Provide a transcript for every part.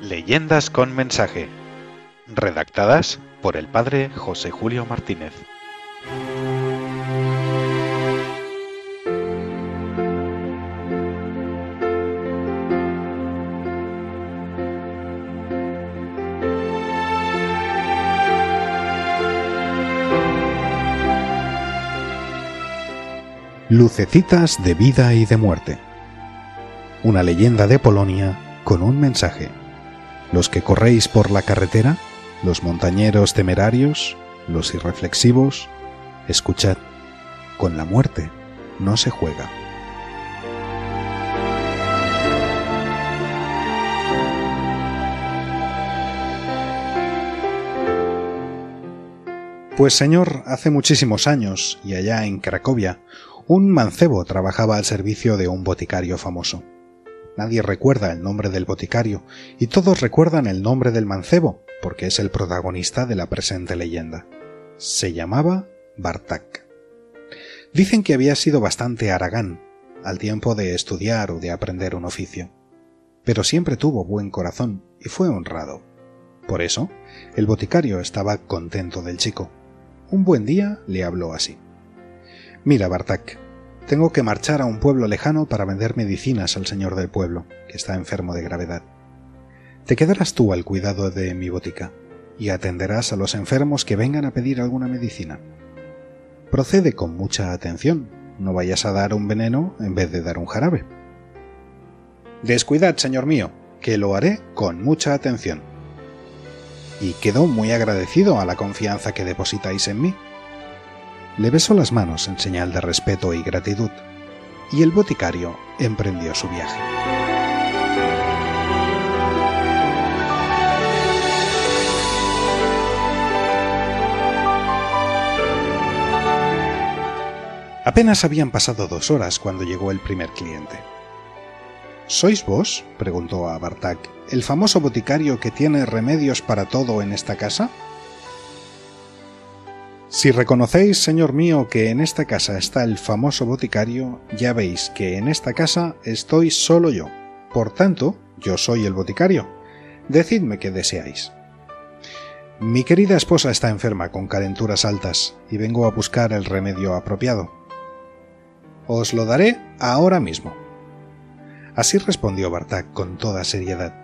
Leyendas con mensaje. Redactadas por el padre José Julio Martínez. Lucecitas de vida y de muerte. Una leyenda de Polonia con un mensaje. Los que corréis por la carretera, los montañeros temerarios, los irreflexivos, escuchad, con la muerte no se juega. Pues señor, hace muchísimos años, y allá en Cracovia, un mancebo trabajaba al servicio de un boticario famoso. Nadie recuerda el nombre del boticario, y todos recuerdan el nombre del mancebo, porque es el protagonista de la presente leyenda. Se llamaba Bartak. Dicen que había sido bastante aragán al tiempo de estudiar o de aprender un oficio, pero siempre tuvo buen corazón y fue honrado. Por eso, el boticario estaba contento del chico. Un buen día le habló así. Mira, Bartak, tengo que marchar a un pueblo lejano para vender medicinas al señor del pueblo, que está enfermo de gravedad. Te quedarás tú al cuidado de mi botica y atenderás a los enfermos que vengan a pedir alguna medicina. Procede con mucha atención, no vayas a dar un veneno en vez de dar un jarabe. Descuidad, señor mío, que lo haré con mucha atención. Y quedo muy agradecido a la confianza que depositáis en mí le besó las manos en señal de respeto y gratitud, y el boticario emprendió su viaje. Apenas habían pasado dos horas cuando llegó el primer cliente. ¿Sois vos? preguntó a Bartak, el famoso boticario que tiene remedios para todo en esta casa. Si reconocéis, señor mío, que en esta casa está el famoso boticario, ya veis que en esta casa estoy solo yo. Por tanto, yo soy el boticario. Decidme qué deseáis. Mi querida esposa está enferma con calenturas altas y vengo a buscar el remedio apropiado. Os lo daré ahora mismo. Así respondió Bartak con toda seriedad.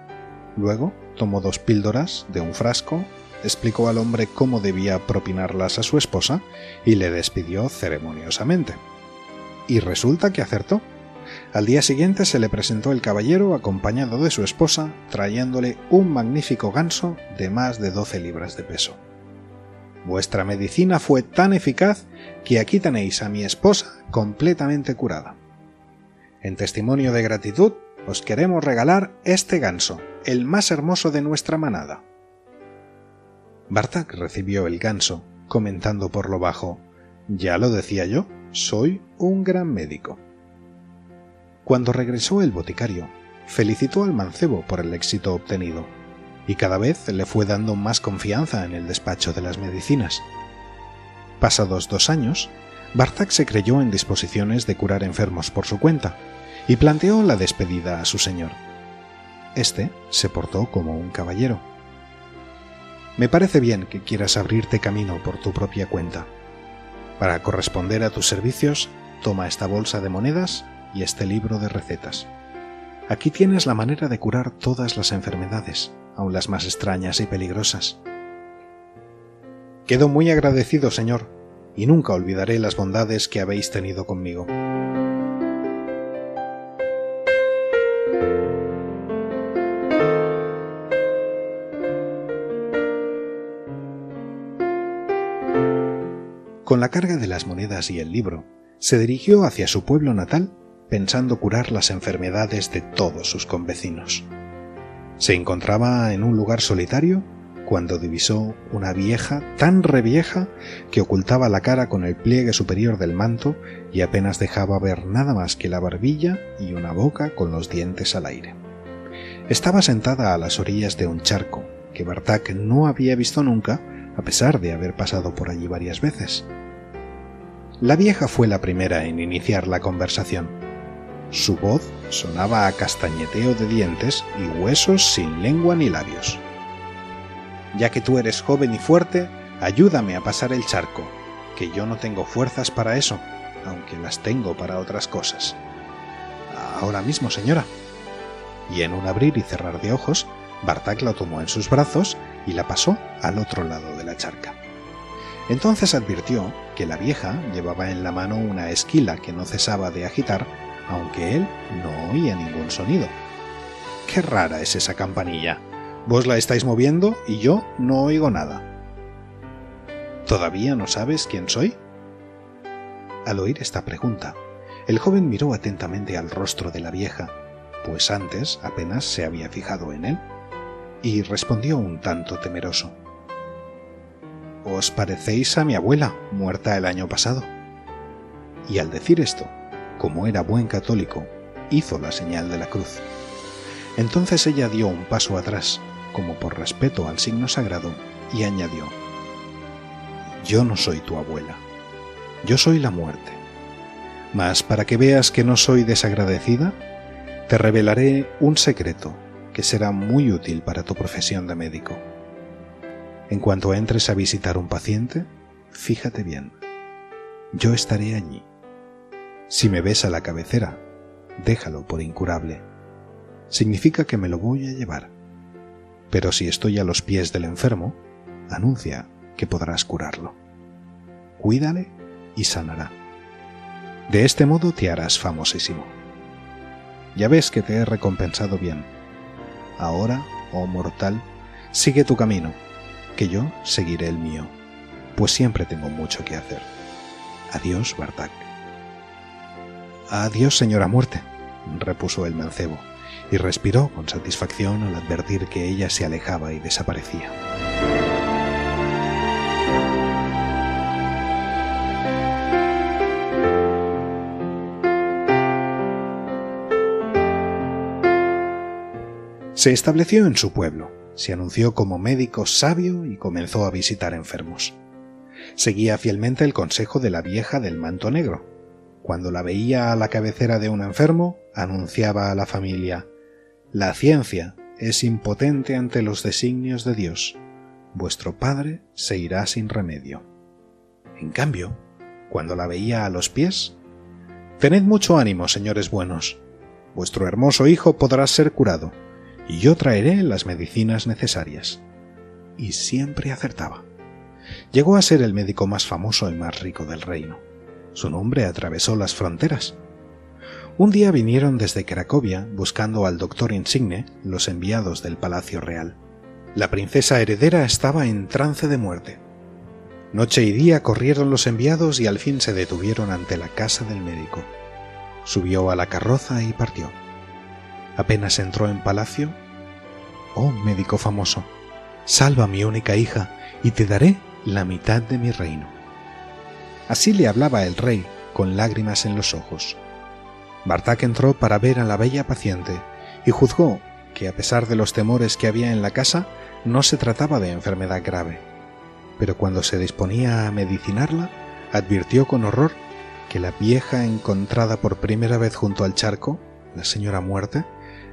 Luego tomó dos píldoras de un frasco explicó al hombre cómo debía propinarlas a su esposa y le despidió ceremoniosamente. Y resulta que acertó. Al día siguiente se le presentó el caballero acompañado de su esposa, trayéndole un magnífico ganso de más de 12 libras de peso. Vuestra medicina fue tan eficaz que aquí tenéis a mi esposa completamente curada. En testimonio de gratitud, os queremos regalar este ganso, el más hermoso de nuestra manada. Bartak recibió el ganso, comentando por lo bajo Ya lo decía yo, soy un gran médico. Cuando regresó el boticario, felicitó al mancebo por el éxito obtenido, y cada vez le fue dando más confianza en el despacho de las medicinas. Pasados dos años, Bartak se creyó en disposiciones de curar enfermos por su cuenta, y planteó la despedida a su señor. Este se portó como un caballero me parece bien que quieras abrirte camino por tu propia cuenta. Para corresponder a tus servicios, toma esta bolsa de monedas y este libro de recetas. Aquí tienes la manera de curar todas las enfermedades, aun las más extrañas y peligrosas. Quedo muy agradecido, Señor, y nunca olvidaré las bondades que habéis tenido conmigo. Con la carga de las monedas y el libro, se dirigió hacia su pueblo natal pensando curar las enfermedades de todos sus convecinos. Se encontraba en un lugar solitario cuando divisó una vieja tan revieja que ocultaba la cara con el pliegue superior del manto y apenas dejaba ver nada más que la barbilla y una boca con los dientes al aire. Estaba sentada a las orillas de un charco que Bartak no había visto nunca a pesar de haber pasado por allí varias veces. La vieja fue la primera en iniciar la conversación. Su voz sonaba a castañeteo de dientes y huesos sin lengua ni labios. Ya que tú eres joven y fuerte, ayúdame a pasar el charco, que yo no tengo fuerzas para eso, aunque las tengo para otras cosas. Ahora mismo, señora. Y en un abrir y cerrar de ojos, Bartak la tomó en sus brazos y la pasó al otro lado de charca. Entonces advirtió que la vieja llevaba en la mano una esquila que no cesaba de agitar, aunque él no oía ningún sonido. Qué rara es esa campanilla. Vos la estáis moviendo y yo no oigo nada. ¿Todavía no sabes quién soy? Al oír esta pregunta, el joven miró atentamente al rostro de la vieja, pues antes apenas se había fijado en él, y respondió un tanto temeroso. Os parecéis a mi abuela, muerta el año pasado. Y al decir esto, como era buen católico, hizo la señal de la cruz. Entonces ella dio un paso atrás, como por respeto al signo sagrado, y añadió, Yo no soy tu abuela, yo soy la muerte. Mas para que veas que no soy desagradecida, te revelaré un secreto que será muy útil para tu profesión de médico. En cuanto entres a visitar un paciente, fíjate bien. Yo estaré allí. Si me ves a la cabecera, déjalo por incurable. Significa que me lo voy a llevar. Pero si estoy a los pies del enfermo, anuncia que podrás curarlo. Cuídale y sanará. De este modo te harás famosísimo. Ya ves que te he recompensado bien. Ahora, oh mortal, sigue tu camino que yo seguiré el mío, pues siempre tengo mucho que hacer. Adiós, Bartak. Adiós, señora muerte, repuso el mancebo, y respiró con satisfacción al advertir que ella se alejaba y desaparecía. Se estableció en su pueblo, se anunció como médico sabio y comenzó a visitar enfermos. Seguía fielmente el consejo de la vieja del manto negro. Cuando la veía a la cabecera de un enfermo, anunciaba a la familia La ciencia es impotente ante los designios de Dios. Vuestro padre se irá sin remedio. En cambio, cuando la veía a los pies, Tened mucho ánimo, señores buenos. Vuestro hermoso hijo podrá ser curado y yo traeré las medicinas necesarias. Y siempre acertaba. Llegó a ser el médico más famoso y más rico del reino. Su nombre atravesó las fronteras. Un día vinieron desde Cracovia buscando al doctor insigne los enviados del Palacio Real. La princesa heredera estaba en trance de muerte. Noche y día corrieron los enviados y al fin se detuvieron ante la casa del médico. Subió a la carroza y partió. Apenas entró en palacio, oh médico famoso, salva a mi única hija y te daré la mitad de mi reino. Así le hablaba el rey, con lágrimas en los ojos. Bartak entró para ver a la bella paciente y juzgó que a pesar de los temores que había en la casa, no se trataba de enfermedad grave. Pero cuando se disponía a medicinarla, advirtió con horror que la vieja encontrada por primera vez junto al charco, la señora muerte,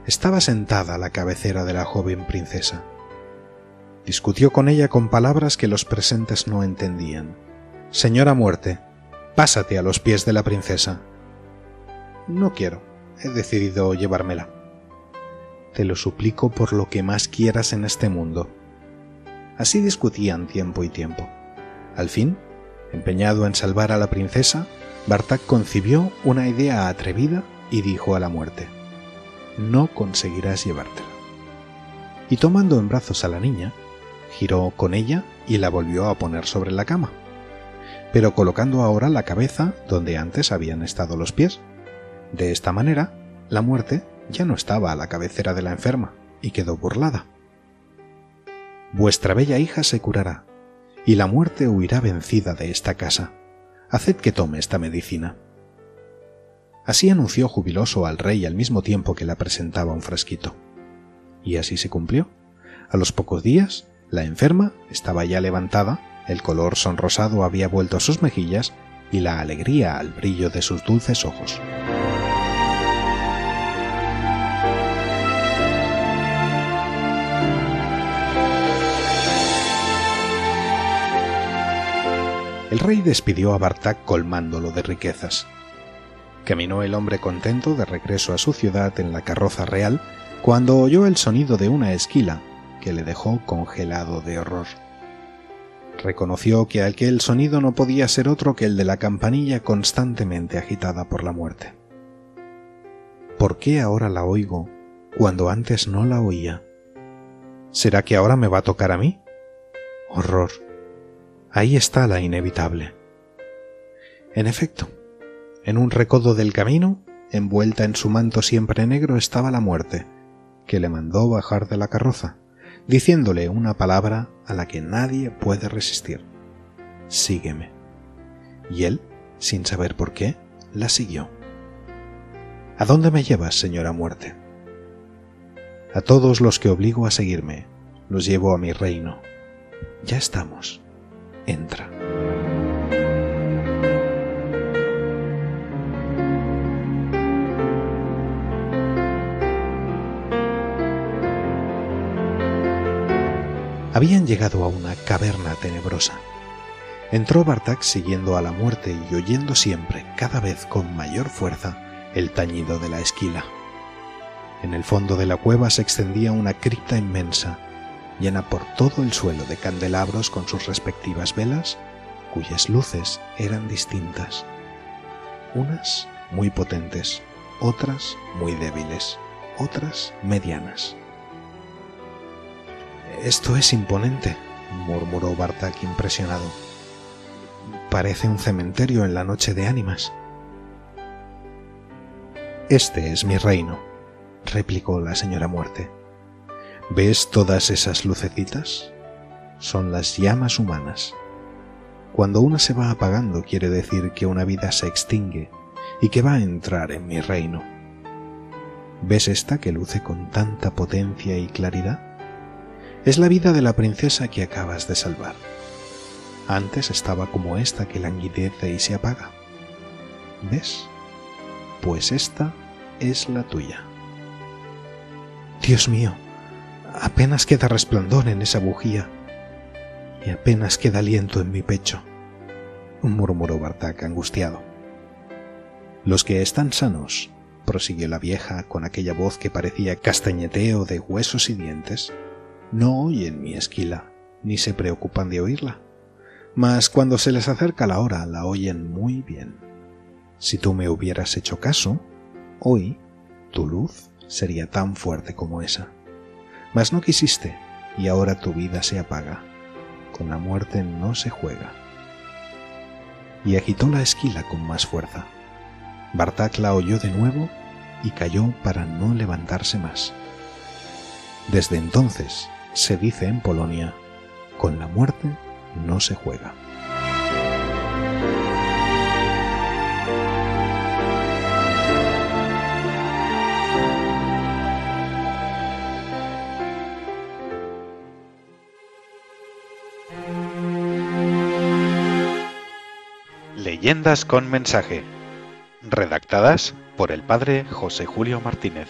estaba sentada a la cabecera de la joven princesa. Discutió con ella con palabras que los presentes no entendían. Señora muerte, pásate a los pies de la princesa. No quiero, he decidido llevármela. Te lo suplico por lo que más quieras en este mundo. Así discutían tiempo y tiempo. Al fin, empeñado en salvar a la princesa, Bartak concibió una idea atrevida y dijo a la muerte no conseguirás llevártela. Y tomando en brazos a la niña, giró con ella y la volvió a poner sobre la cama, pero colocando ahora la cabeza donde antes habían estado los pies. De esta manera, la muerte ya no estaba a la cabecera de la enferma y quedó burlada. Vuestra bella hija se curará, y la muerte huirá vencida de esta casa. Haced que tome esta medicina. Así anunció jubiloso al rey al mismo tiempo que la presentaba un frasquito. Y así se cumplió. A los pocos días, la enferma estaba ya levantada, el color sonrosado había vuelto a sus mejillas y la alegría al brillo de sus dulces ojos. El rey despidió a Bartak colmándolo de riquezas. Caminó el hombre contento de regreso a su ciudad en la carroza real cuando oyó el sonido de una esquila que le dejó congelado de horror. Reconoció que aquel sonido no podía ser otro que el de la campanilla constantemente agitada por la muerte. ¿Por qué ahora la oigo cuando antes no la oía? ¿Será que ahora me va a tocar a mí? Horror. Ahí está la inevitable. En efecto, en un recodo del camino, envuelta en su manto siempre negro, estaba la muerte, que le mandó bajar de la carroza, diciéndole una palabra a la que nadie puede resistir. Sígueme. Y él, sin saber por qué, la siguió. ¿A dónde me llevas, señora muerte? A todos los que obligo a seguirme, los llevo a mi reino. Ya estamos. Entra. Habían llegado a una caverna tenebrosa. Entró Bartak siguiendo a la muerte y oyendo siempre, cada vez con mayor fuerza, el tañido de la esquila. En el fondo de la cueva se extendía una cripta inmensa, llena por todo el suelo de candelabros con sus respectivas velas, cuyas luces eran distintas. Unas muy potentes, otras muy débiles, otras medianas. Esto es imponente, murmuró Bartak impresionado. Parece un cementerio en la noche de ánimas. Este es mi reino, replicó la señora muerte. ¿Ves todas esas lucecitas? Son las llamas humanas. Cuando una se va apagando quiere decir que una vida se extingue y que va a entrar en mi reino. ¿Ves esta que luce con tanta potencia y claridad? Es la vida de la princesa que acabas de salvar. Antes estaba como esta que languidece y se apaga. ¿Ves? Pues esta es la tuya. Dios mío, apenas queda resplandor en esa bujía y apenas queda aliento en mi pecho, murmuró Bartak angustiado. Los que están sanos, prosiguió la vieja con aquella voz que parecía castañeteo de huesos y dientes, no oyen mi esquila, ni se preocupan de oírla. Mas cuando se les acerca la hora, la oyen muy bien. Si tú me hubieras hecho caso, hoy tu luz sería tan fuerte como esa. Mas no quisiste, y ahora tu vida se apaga. Con la muerte no se juega. Y agitó la esquila con más fuerza. Bartak la oyó de nuevo y cayó para no levantarse más. Desde entonces, se dice en Polonia, con la muerte no se juega. Leyendas con mensaje. Redactadas por el padre José Julio Martínez.